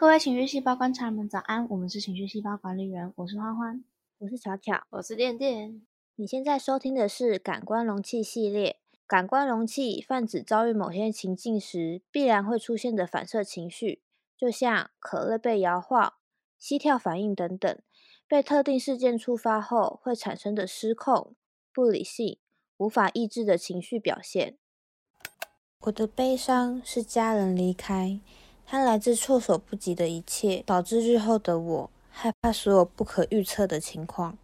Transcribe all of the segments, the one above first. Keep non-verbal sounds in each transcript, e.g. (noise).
各位情绪细胞观察们，早安！我们是情绪细胞管理员，我是欢欢，我是巧巧，我是电电。你现在收听的是感官容器系列。感官容器泛指遭遇某些情境时必然会出现的反射情绪，就像可乐被摇晃、膝跳反应等等，被特定事件触发后会产生的失控、不理性、无法抑制的情绪表现。我的悲伤是家人离开。它来自措手不及的一切，导致日后的我害怕所有不可预测的情况。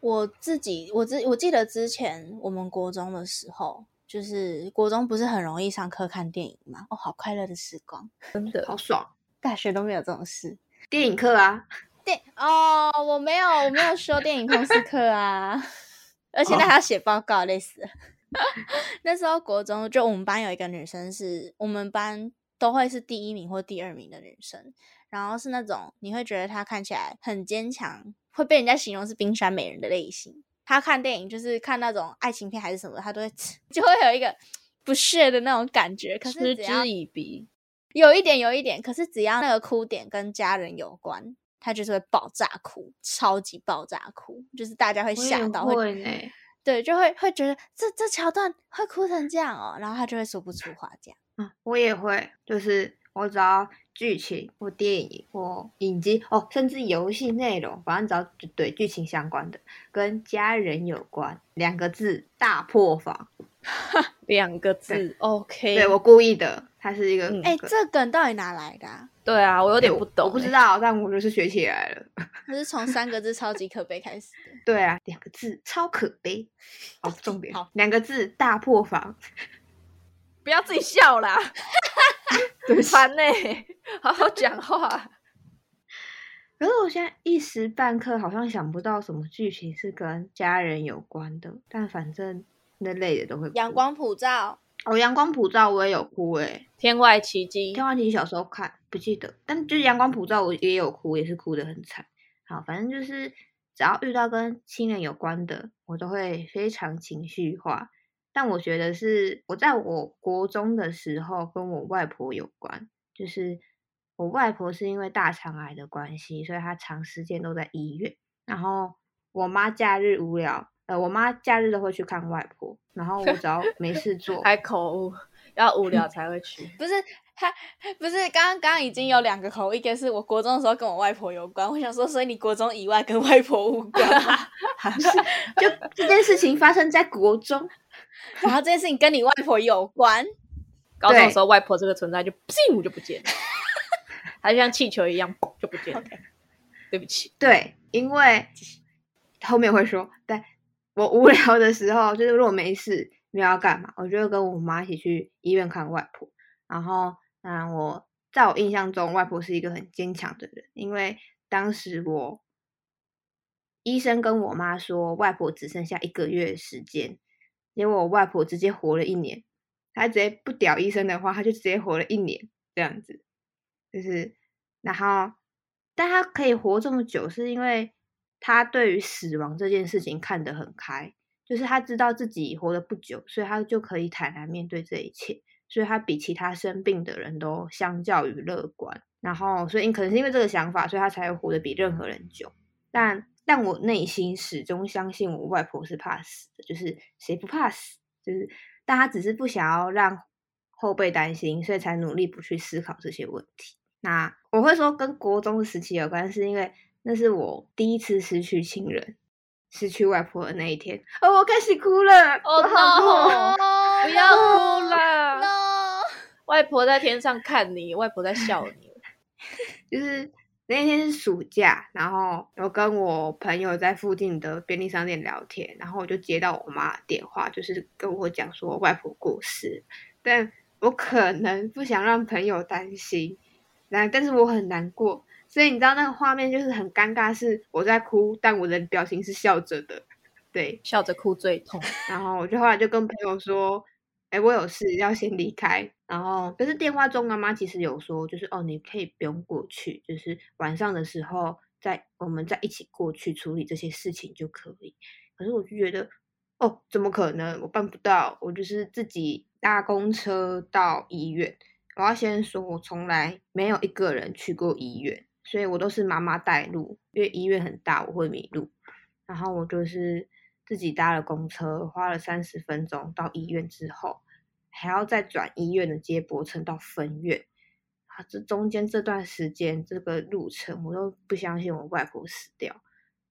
我自己，我之我记得之前我们国中的时候，就是国中不是很容易上课看电影吗？哦，好快乐的时光，真的好爽。大学都没有这种事，电影课啊，电哦，我没有，我没有修电影通识课啊，(laughs) 而且那还要写报告，累死了。(laughs) 那时候国中就我们班有一个女生，是我们班。都会是第一名或第二名的女生，然后是那种你会觉得她看起来很坚强，会被人家形容是冰山美人的类型。她看电影就是看那种爱情片还是什么，她都会 (laughs) 就会有一个不屑的那种感觉。可是嗤之以鼻，有一点有一点。可是只要那个哭点跟家人有关，她就是会爆炸哭，超级爆炸哭，就是大家会吓到，会呢，对，就会会觉得这这桥段会哭成这样哦，然后她就会说不出话这样。嗯，我也会，就是我只要剧情或电影或影集哦，甚至游戏内容，反正只要对剧情相关的，跟家人有关，两个字大破防，(laughs) 两个字，OK，对我故意的，它是一个，哎，这梗到底哪来的？对啊，我有点不懂，我不知道，但我就是学起来了。(laughs) 它是从三个字“超级可悲”开始的。(laughs) 对啊，两个字“超可悲”，好重点，好，两个字大破防。不要自己笑啦，(laughs) 很烦呢，好好讲话。可是我现在一时半刻好像想不到什么剧情是跟家人有关的，但反正那类的都会。阳光普照哦，阳光普照我也有哭诶。天外奇迹，天外奇迹小时候看不记得，但就是阳光普照我也有哭，也是哭的很惨。好，反正就是只要遇到跟亲人有关的，我都会非常情绪化。但我觉得是我在我国中的时候跟我外婆有关，就是我外婆是因为大肠癌的关系，所以她长时间都在医院。然后我妈假日无聊，呃，我妈假日都会去看外婆。然后我只要没事 (laughs) 做，还口误，要无聊才会去。(laughs) 不是他，不是刚刚刚刚已经有两个口误，一个是我国中的时候跟我外婆有关。我想说，所以你国中以外跟外婆无关，(laughs) 是就这件事情发生在国中。(laughs) 然后这件事情跟你外婆有关，高中的时候外婆这个存在就噗就不见了，(laughs) 它就像气球一样就不见了。对不起，对，因为后面会说，但我无聊的时候，就是如果没事没有要干嘛，我就会跟我妈一起去医院看外婆。然后，嗯，我在我印象中，外婆是一个很坚强的人，因为当时我医生跟我妈说，外婆只剩下一个月时间。结果我外婆直接活了一年，她直接不屌医生的话，她就直接活了一年这样子，就是，然后，但她可以活这么久，是因为她对于死亡这件事情看得很开，就是她知道自己活得不久，所以她就可以坦然面对这一切，所以她比其他生病的人都相较于乐观，然后，所以可能是因为这个想法，所以她才会活得比任何人久，但。但我内心始终相信我外婆是怕死的，就是谁不怕死？就是，但她只是不想要让后辈担心，所以才努力不去思考这些问题。那我会说跟国中的时期有关，是因为那是我第一次失去亲人、失去外婆的那一天。哦，我开始哭了，哦，no，不要哭了，no，外婆在天上看你，外婆在笑你，(laughs) 就是。那天是暑假，然后我跟我朋友在附近的便利商店聊天，然后我就接到我妈电话，就是跟我讲说外婆过世，但我可能不想让朋友担心，但但是我很难过，所以你知道那个画面就是很尴尬，是我在哭，但我的表情是笑着的，对，笑着哭最痛，然后我就后来就跟朋友说。哎，我有事要先离开，然后可是电话中妈妈其实有说，就是哦，你可以不用过去，就是晚上的时候再我们再一起过去处理这些事情就可以。可是我就觉得，哦，怎么可能？我办不到，我就是自己搭公车到医院，我要先说，我从来没有一个人去过医院，所以我都是妈妈带路，因为医院很大，我会迷路。然后我就是自己搭了公车，花了三十分钟到医院之后，还要再转医院的接驳车到分院。啊，这中间这段时间这个路程，我都不相信我外婆死掉。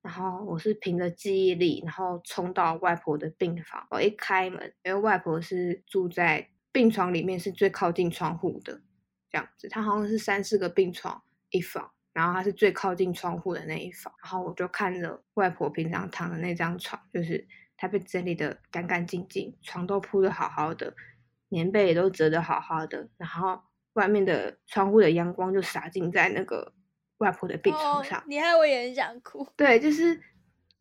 然后我是凭着记忆力，然后冲到外婆的病房。我一开门，因为外婆是住在病床里面，是最靠近窗户的，这样子。她好像是三四个病床一房，然后她是最靠近窗户的那一房。然后我就看着外婆平常躺的那张床，就是她被整理的干干净净，床都铺的好好的，棉被也都折得好好的，然后外面的窗户的阳光就洒进在那个。外婆的病床上，你害我也很想哭。对，就是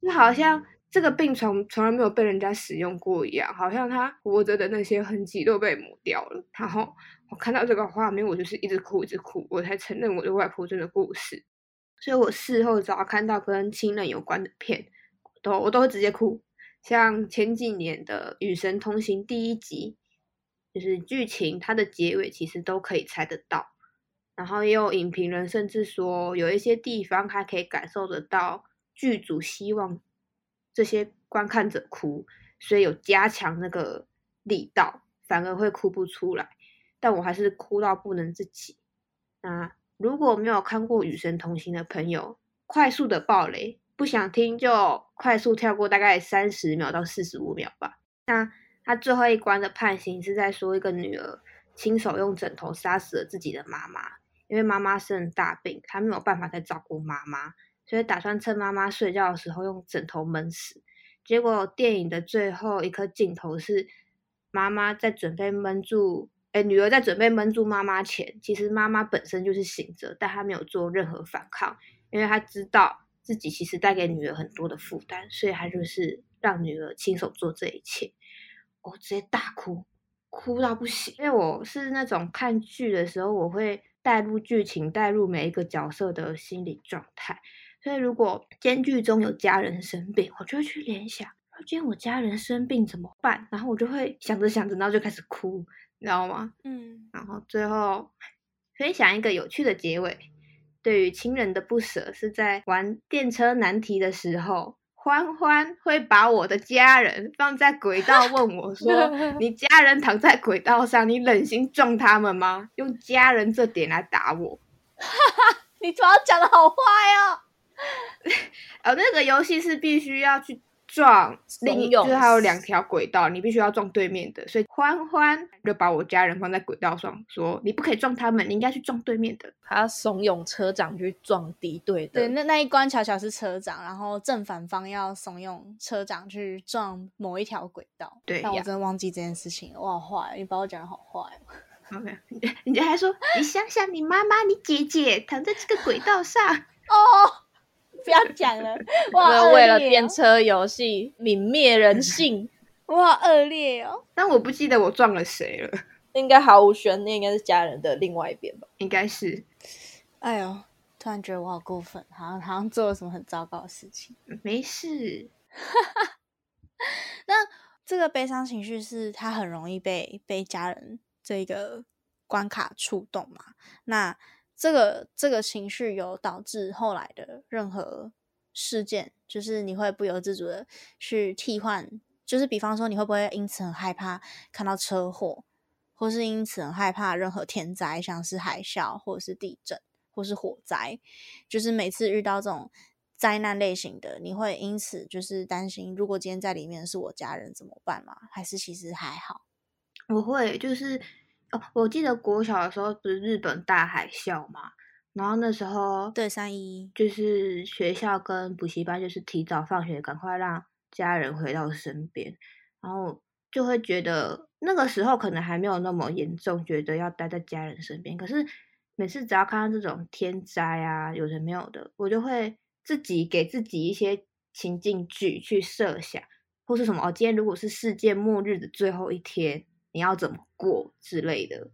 就好像这个病床从来没有被人家使用过一样，好像他活着的那些痕迹都被抹掉了。然后我看到这个画面，我就是一直哭，一直哭，我才承认我的外婆真的过世。所以我事后只要看到跟亲人有关的片，都我都会直接哭。像前几年的《与神同行》第一集，就是剧情它的结尾其实都可以猜得到。然后也有影评人甚至说，有一些地方还可以感受得到剧组希望这些观看者哭，所以有加强那个力道，反而会哭不出来。但我还是哭到不能自己。那如果没有看过《与神同行》的朋友，快速的暴雷，不想听就快速跳过，大概三十秒到四十五秒吧。那他最后一关的判刑是在说，一个女儿亲手用枕头杀死了自己的妈妈。因为妈妈生大病，他没有办法再照顾妈妈，所以打算趁妈妈睡觉的时候用枕头闷死。结果电影的最后一颗镜头是妈妈在准备闷住，哎，女儿在准备闷住妈妈前，其实妈妈本身就是醒着，但她没有做任何反抗，因为她知道自己其实带给女儿很多的负担，所以她就是让女儿亲手做这一切。我直接大哭，哭到不行，因为我是那种看剧的时候我会。带入剧情，带入每一个角色的心理状态。所以，如果间剧中有家人生病，我就会去联想：今天我家人生病怎么办？然后我就会想着想着，然后就开始哭，你知道吗？嗯。然后最后分享一个有趣的结尾：对于亲人的不舍，是在玩电车难题的时候。欢欢会把我的家人放在轨道，问我 (laughs) 说：“你家人躺在轨道上，你忍心撞他们吗？”用家人这点来打我，(laughs) 你主要讲的好坏哦。(laughs) 呃，那个游戏是必须要去。撞另一就是还有两条轨道，你必须要撞对面的，所以欢欢就把我家人放在轨道上，说你不可以撞他们，你应该去撞对面的。他怂恿车长去撞敌对的。对，那那一关巧巧是车长，然后正反方要怂恿车长去撞某一条轨道。对，但我真的忘记这件事情了，我好坏，你把我讲的好坏。OK，人家还说 (laughs) 你想想你妈妈、你姐姐躺在这个轨道上 (laughs) 哦。讲了，(laughs) 哇！为了电车游戏泯灭人性，(laughs) 哇，恶劣哦！但我不记得我撞了谁了，应该毫无悬念，应该是家人的另外一边吧？应该是。哎呦，突然觉得我好过分，好像好像做了什么很糟糕的事情。没事。(laughs) 那这个悲伤情绪是他很容易被被家人这个关卡触动嘛？那。这个这个情绪有导致后来的任何事件，就是你会不由自主的去替换，就是比方说你会不会因此很害怕看到车祸，或是因此很害怕任何天灾，像是海啸或者是地震或是火灾，就是每次遇到这种灾难类型的，你会因此就是担心，如果今天在里面是我家人怎么办吗？还是其实还好？我会就是。哦，我记得国小的时候不是日本大海啸嘛，然后那时候对三一就是学校跟补习班就是提早放学，赶快让家人回到身边，然后就会觉得那个时候可能还没有那么严重，觉得要待在家人身边。可是每次只要看到这种天灾啊，有人没有的，我就会自己给自己一些情境剧去设想，或是什么哦，今天如果是世界末日的最后一天。你要怎么过之类的，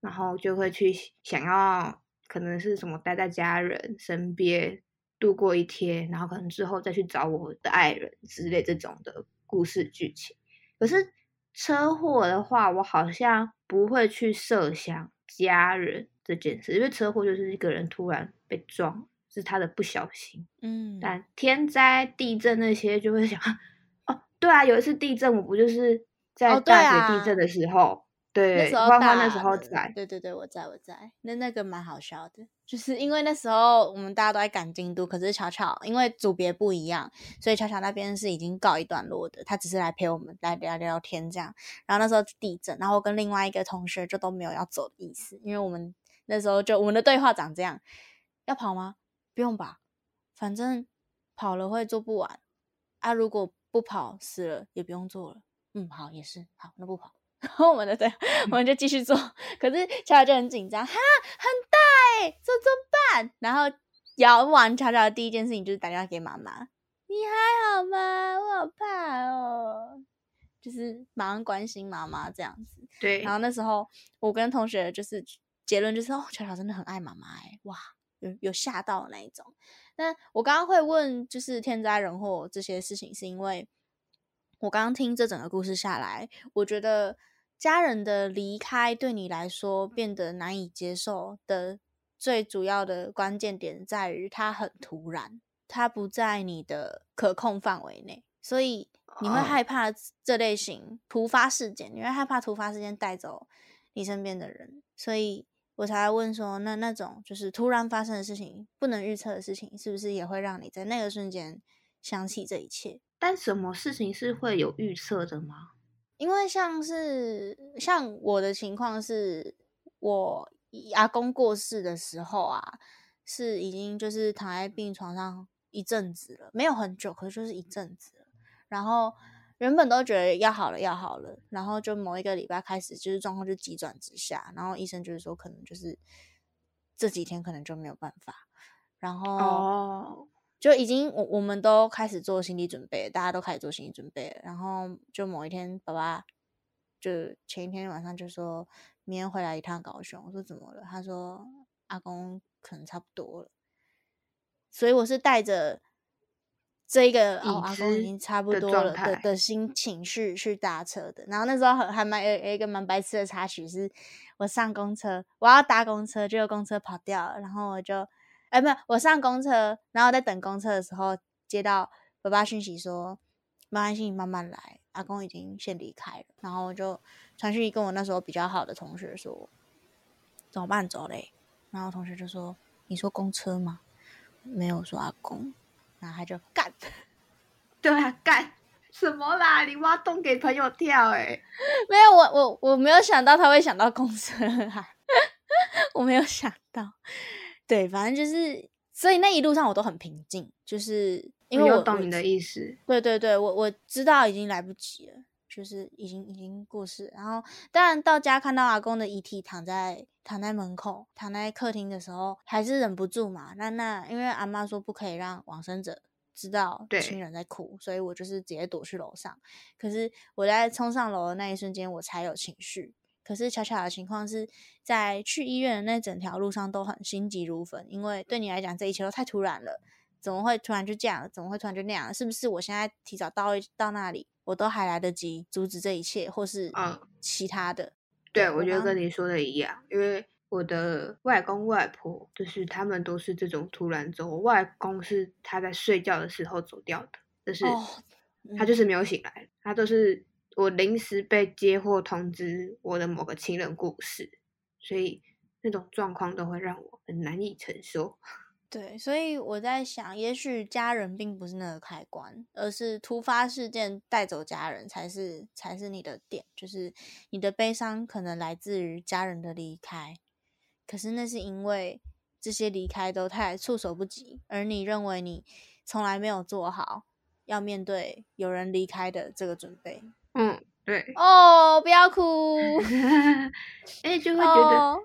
然后就会去想要可能是什么待在家人身边度过一天，然后可能之后再去找我的爱人之类这种的故事剧情。可是车祸的话，我好像不会去设想家人这件事，因为车祸就是一个人突然被撞，是他的不小心。嗯，但天灾、地震那些就会想，(laughs) 哦，对啊，有一次地震，我不就是在大学啊地震的时候，那对，时候欢欢那时候在，对对对，我在我在，那那个蛮好笑的，就是因为那时候我们大家都在赶进度，可是巧巧因为组别不一样，所以巧巧那边是已经告一段落的，他只是来陪我们来聊聊天这样。然后那时候地震，然后跟另外一个同学就都没有要走的意思，因为我们那时候就我们的对话长这样：要跑吗？不用吧，反正跑了会做不完啊，如果不跑死了也不用做了。嗯，好，也是好，那不跑。(laughs) 然后我们的对，我们就继续做。(laughs) 可是乔乔就很紧张，哈，很大哎、这怎么办？然后摇完乔乔的第一件事情就是打电话给妈妈，你还好吗？我好怕哦，就是马上关心妈妈这样子。对然，后那时候我跟同学就是结论就是哦，巧巧真的很爱妈妈哎，哇，有有吓到的那一种。那我刚刚会问就是天灾人祸这些事情，是因为我刚刚听这整个故事下来，我觉得家人的离开对你来说变得难以接受的最主要的关键点在于它很突然，它不在你的可控范围内，所以你会哦。害怕这类型突发事件，你会害怕突发事件带走你身边的人，所以我才会问说，那那种就是突然发生的事情，不能预测的事情，是不是也会让你在那个瞬间想起这一切？但什么事情是会有预测的吗？因为像是像我的情况是，我阿公过世的时候啊，是已经就是躺在病床上一阵子了，没有很久，可是就是一阵子了。然后原本都觉得要好了，要好了，然后就某一个礼拜开始，就是状况就急转直下，然后医生就是说可能就是这几天可能就没有办法，然后哦，就已经我我们都开始做心理准备，大家都开始做心理准备了。然后就某一天，爸爸就前一天晚上就说明天回来一趟高雄。我说怎么了？他说阿公可能差不多了。所以我是带着这个哦，阿公已知经差不多了的的心情去去搭车的。然后那时候很还蛮有有一个蛮白痴的插曲是，我上公车，我要搭公车，结果公车跑掉了，然后我就。哎，没有，我上公车，然后在等公车的时候，接到爸爸讯息说，没关系，你慢慢来，阿公已经先离开了。然后我就传讯息跟我那时候比较好的同学说，怎么办？走嘞。然后同学就说，你说公车吗？没有说阿公。然后他就干，对啊，干什么啦？你挖洞给朋友跳、欸，没有，我我我没有想到他会想到公车啊，(laughs) 我没有想到。对，反正就是，所以那一路上我都很平静，就是因为我我懂你的意思。对对对，我我知道已经来不及了，就是已经已经过世。然后当然到家看到阿公的遗体躺在躺在门口，躺在客厅的时候，还是忍不住嘛。那那因为阿妈说不可以让往生者知道对亲人在哭，所以我就是直接躲去楼上。可是我在冲上楼的那一瞬间，我才有情绪。可是巧巧的情况是在去医院的那整条路上都很心急如焚，因为对你来讲这一切都太突然了。怎么会突然就这样？怎么会突然就那样？是不是我现在提早到到那里，我都还来得及阻止这一切，或是嗯其他的？对，我觉得跟你说的一样，因为我的外公外婆就是他们都是这种突然走。我外公是他在睡觉的时候走掉的，就是、哦，嗯他就是没有醒来，他都是我临时被接获通知我的某个亲人故事，所以那种状况都会让我很难以承受。(laughs) 对，所以我在想，也许家人并不是那个开关，而是突发事件带走家人才是才是你的点，就是你的悲伤可能来自于家人的离开，可是那是因为这些离开都太措手不及，而你认为你从来没有做好要面对有人离开的这个准备。嗯，对，哦，不要哭，哎，就会觉得哦，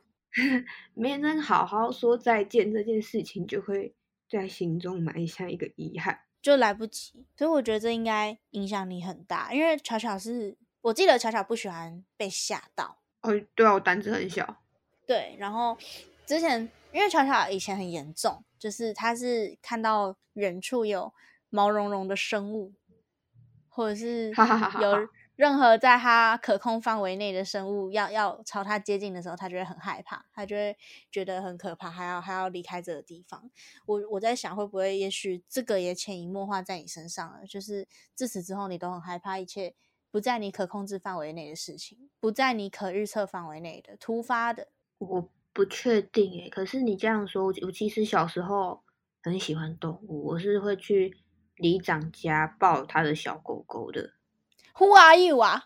(laughs) 没能好好说再见这件事情，就会在心中埋下一个遗憾。就来不及，所以我觉得这应该影响你很大，因为巧巧是我记得巧巧不喜欢被吓到，哦，对啊，我胆子很小。对，然后之前因为巧巧以前很严重，就是他是看到远处有毛茸茸的生物，或者是哈哈哈哈有哈任何在它可控范围内的生物要要朝它接近的时候，它就会很害怕，它就会觉得很可怕，还要还要离开这个地方。我我在想，会不会也许这个也潜移默化在你身上了，就是自此之后你都很害怕一切不在你可控制范围内的事情，不在你可预测范围内的突发的。我不确定诶，可是你这样说，我我其实小时候很喜欢动物，我是会去里长家抱他的小狗狗的。Who are you 啊？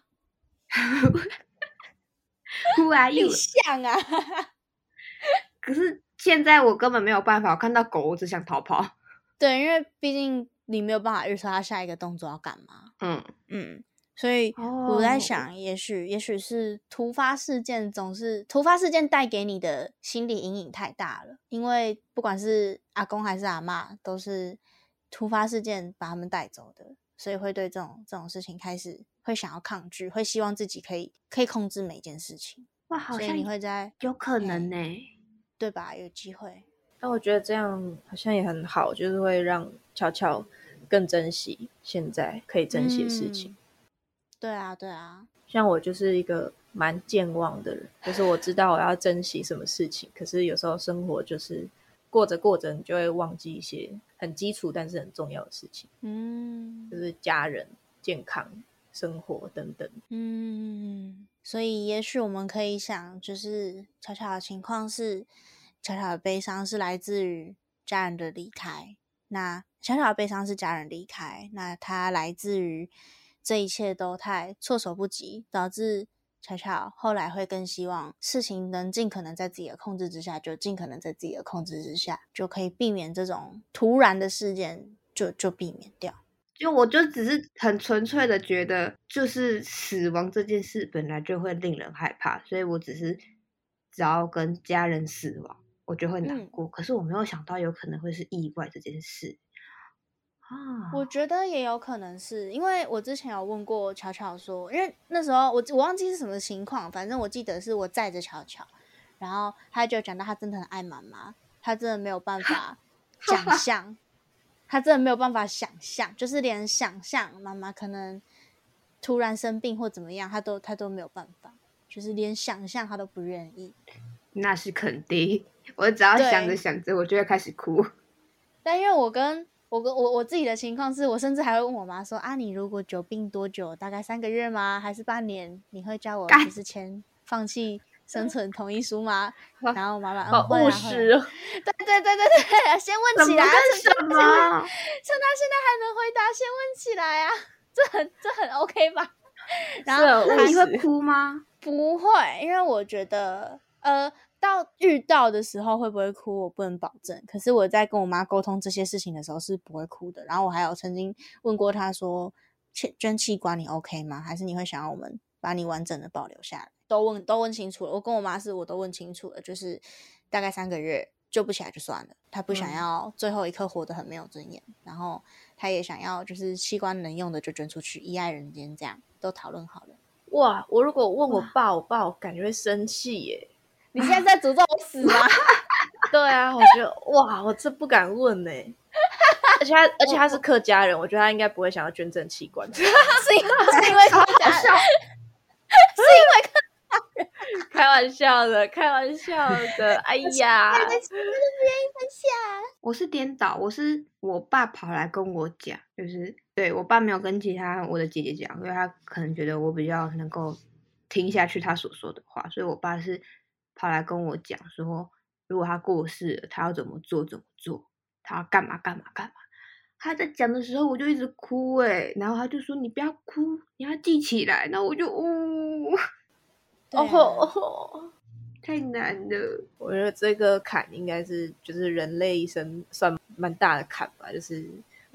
(laughs) Who are you？像啊！(laughs) 可是现在我根本没有办法，我看到狗我只想逃跑。(laughs) 对，因为毕竟你没有办法预测它下一个动作要干嘛。嗯，嗯，所以我在哦想，也许也许是突发事件总是突发事件带给你的心理阴影太大了，因为不管是阿公还是阿嬷，都是突发事件把他们带走的，所以会对这种这种事情开始会想要抗拒，会希望自己可以可以控制每一件事情，哇，好像你会在有可能呢、对吧？有机会，但我觉得这样好像也很好，就是会让巧巧更珍惜现在可以珍惜的事情。嗯对啊，对啊，像我就是一个蛮健忘的人，就是我知道我要珍惜什么事情，可是有时候生活就是过着过着，你就会忘记一些很基础但是很重要的事情，嗯就是家人、健康、生活等等。嗯，所以也许我们可以想，就是巧巧的情况是，巧巧的悲伤是来自于家人的离开。那巧巧的悲伤是家人离开，那它来自于这一切都太措手不及，导致巧巧后来会更希望事情能尽可能在自己的控制之下，就尽可能在自己的控制之下，就可以避免这种突然的事件，就就避免掉。就我就只是很纯粹的觉得，就是死亡这件事本来就会令人害怕，所以我只是只要跟家人死亡，我就会难嗯过。可是我没有想到有可能会是意外这件事啊。我觉得也有可能是因为我之前有问过巧巧说，因为那时候我我忘记是什么情况，反正我记得是我载着巧巧，然后他就讲到他真的很爱妈妈，他真的没有办法 (laughs) 想象，他真的没有办法想象，就是连想象妈妈可能突然生病或怎么样，他都他都没有办法，就是连想象他都不愿意。那是肯定，我只要想着想着，我就会开始哭。但因为我跟我跟我我自己的情况是，我甚至还会问我妈说啊，你如果久病多久？大概三个月吗？还是半年？你会叫我干就是签放弃生存同意书吗？(laughs) 然后我妈妈好务嗯会啊会啊实哦，对对对对对，先问起来什么？趁他现在还能回答，先问起来啊，这很这很 OK 吧？(laughs) 然是后那你会哭吗？不会，因为我觉得，呃，到遇到的时候会不会哭，我不能保证。可是我在跟我妈沟通这些事情的时候是不会哭的。然后我还有曾经问过她说，捐捐器官你 OK 吗？还是你会想要我们把你完整的保留下来？都问都问清楚了。我跟我妈是我都问清楚了，就是大概三个月救不起来就算了。她不想嗯要最后一刻活得很没有尊严，然后她也想要就是器官能用的就捐出去，依爱人间这样都讨论好了。哇！我如果问我爸，我爸我感觉会生气耶。你现在在诅咒我死吗？(laughs) 对啊，我觉得哇，我这不敢问呢。而且他，而且他是客家人，我觉得他应该不会想要捐赠器官。(laughs) 是因 (laughs) 是因为超客家好笑。开玩笑的，开玩笑的。哎呀，对不起，我不愿意分享。我是颠倒，我是我爸跑来跟我讲，就是对我爸没有跟其他我的姐姐讲，因为他可能觉得我比较能够听下去他所说的话，所以我爸是跑来跟我讲说，如果他过世了，他要怎么做怎么做，他要干嘛干嘛干嘛。他在讲的时候，我就一直哭诶、然后他就说你不要哭，你要记起来，然后我就呜、(laughs) 哦哦，(laughs) 太难了。我觉得这个坎应该是就是人类一生算蛮大的坎吧，就是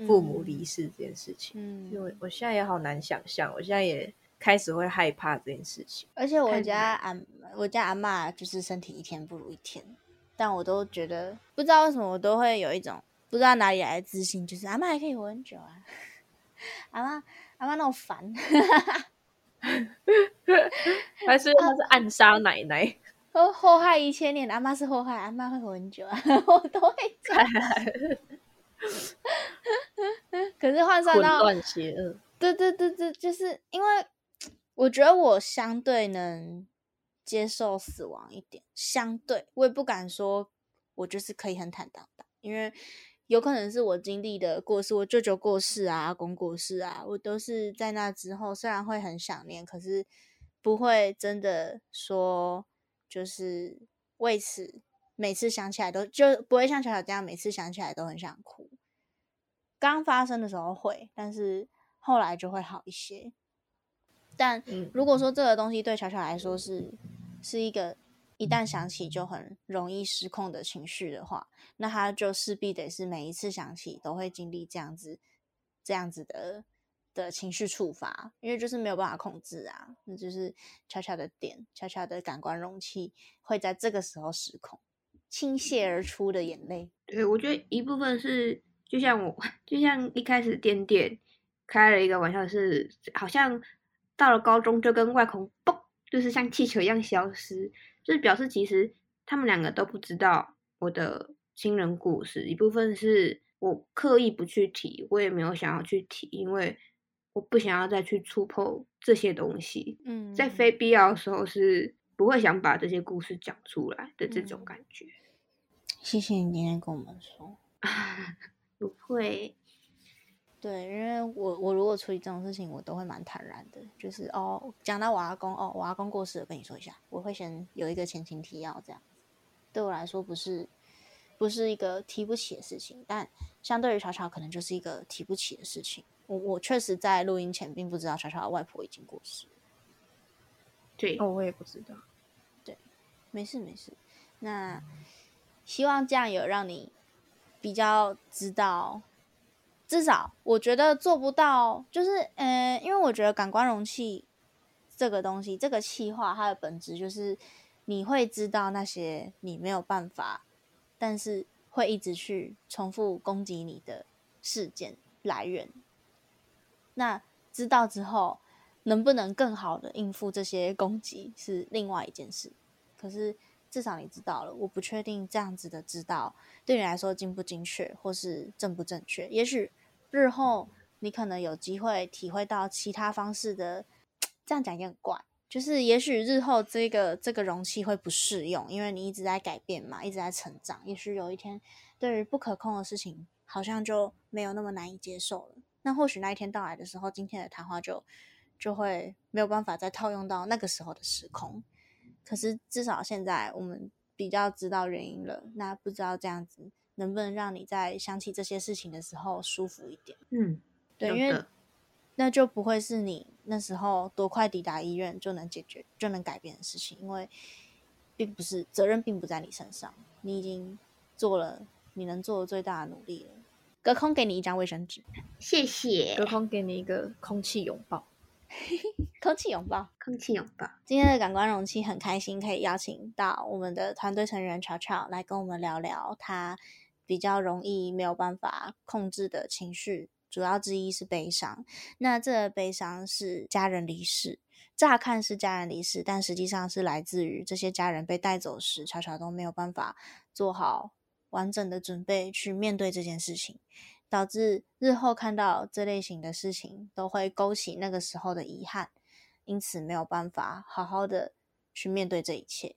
父母离世这件事情。嗯，我现在也好难想象，我现在也开始会害怕这件事情。而且我家阿我家阿嬷就是身体一天不如一天，但我都觉得不知道为什么我都会有一种不知道哪里来的自信，就是阿嬷还可以活很久啊，阿嬷阿嬷那么烦，(laughs) 还是他是暗杀奶奶，祸祸害一千年，阿嬷是祸害，阿嬷会活很久啊，(laughs) 我都会这样。(laughs) 可是换算到。对对对对，就是因为我觉得我相对能接受死亡一点，相对我也不敢说我就是可以很坦荡荡，因为有可能是我经历的过世，我舅舅过世啊，阿公过世啊，我都是在那之后，虽然会很想念，可是不会真的说就是为此每次想起来都就不会像巧巧这样，每次想起来都很想哭。刚发生的时候会，但是后来就会好一些。但嗯如果说这个东西对巧巧来说是是一个一旦想起就很容易失控的情绪的话，那他就势必得是每一次想起都会经历这样子这样子的的情绪触发，因为就是没有办法控制啊，那就是巧巧的点，巧巧的感官容器会在这个时候失控，倾泻而出的眼泪。对，我觉得一部分是，就像我，(laughs) 就像一开始点点开了一个玩笑是，好像到了高中就跟外公嘣，就是像气球一样消失，就是表示其实他们两个都不知道我的亲人故事。一部分是我刻意不去提，我也没有想要去提，因为我不想要再去触碰这些东西。嗯，在非必要的时候是不会想把这些故事讲出来的这种嗯感觉。谢谢你今天跟我们说。(laughs) 不会，对，因为我我如果处理这种事情，我都会蛮坦然的，就是哦，讲到我阿公哦，我阿公过世了，跟你说一下，我会先有一个前情提要，这样对我来说不是不是一个提不起的事情，但相对于巧巧，可能就是一个提不起的事情。我我确实在录音前并不知道巧巧的外婆已经过世，对，哦，我也不知道。对没事没事。那希望这样有让你比较知道，至少我觉得做不到，就是呃，因为我觉得感官容器这个东西，这个气化它的本质就是你会知道那些你没有办法，但是会一直去重复攻击你的事件来源。那知道之后，能不能更好的应付这些攻击是另外一件事。可是至少你知道了，我不确定这样子的知道对你来说精不精确，或是正不正确。也许日后你可能有机会体会到其他方式的，这样讲也很怪。就是也许日后这个这个容器会不适用，因为你一直在改变嘛，一直在成长。也许有一天，对于不可控的事情，好像就没有那么难以接受了。那或许那一天到来的时候，今天的谈话就就会没有办法再套用到那个时候的时空。可是至少现在我们比较知道原因了，那不知道这样子能不能让你在想起这些事情的时候舒服一点？嗯，对，因为那就不会是你那时候多快抵达医院就能解决、就能改变的事情，因为并不是责任并不在你身上，你已经做了你能做的最大的努力了。隔空给你一张卫生纸，谢谢隔空给你一个空气拥抱。(laughs) 空气拥抱。空气拥抱。今天的感官容器很开心，可以邀请到我们的团队成员巧巧来跟我们聊聊他比较容易没有办法控制的情绪，主要之一是悲伤。那这个悲伤是家人离世，乍看是家人离世，但实际上是来自于这些家人被带走时，巧巧都没有办法做好完整的准备去面对这件事情。导致日后看到这类型的事情，都会勾起那个时候的遗憾，因此没有办法好好的去面对这一切。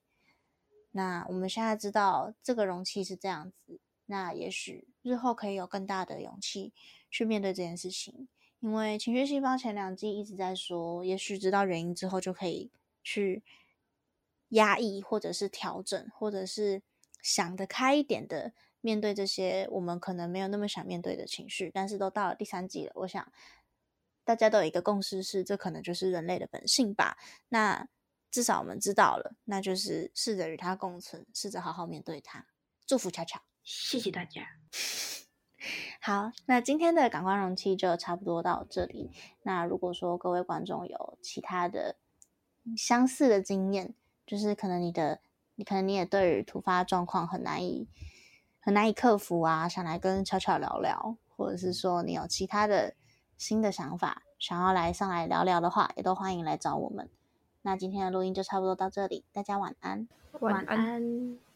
那我们现在知道这个容器是这样子，那也许日后可以有更大的勇气去面对这件事情。因为情绪细胞前两季一直在说，也许知道原因之后就可以去压抑，或者是调整，或者是想得开一点的面对这些我们可能没有那么想面对的情绪。但是都到了第三季了，我想大家都有一个共识是，这可能就是人类的本性吧。那至少我们知道了，那就是试着与它共存，试着好好面对它。祝福巧巧。谢谢大家。(laughs) 好，那今天的感官容器就差不多到这里。那如果说各位观众有其他的相似的经验，就是可能你的，你可能你也对于突发状况很难以很难以克服啊，想来跟巧巧聊聊，或者是说你有其他的新的想法，想要来上来聊聊的话，也都欢迎来找我们。那今天的录音就差不多到这里，大家晚安。晚安。安。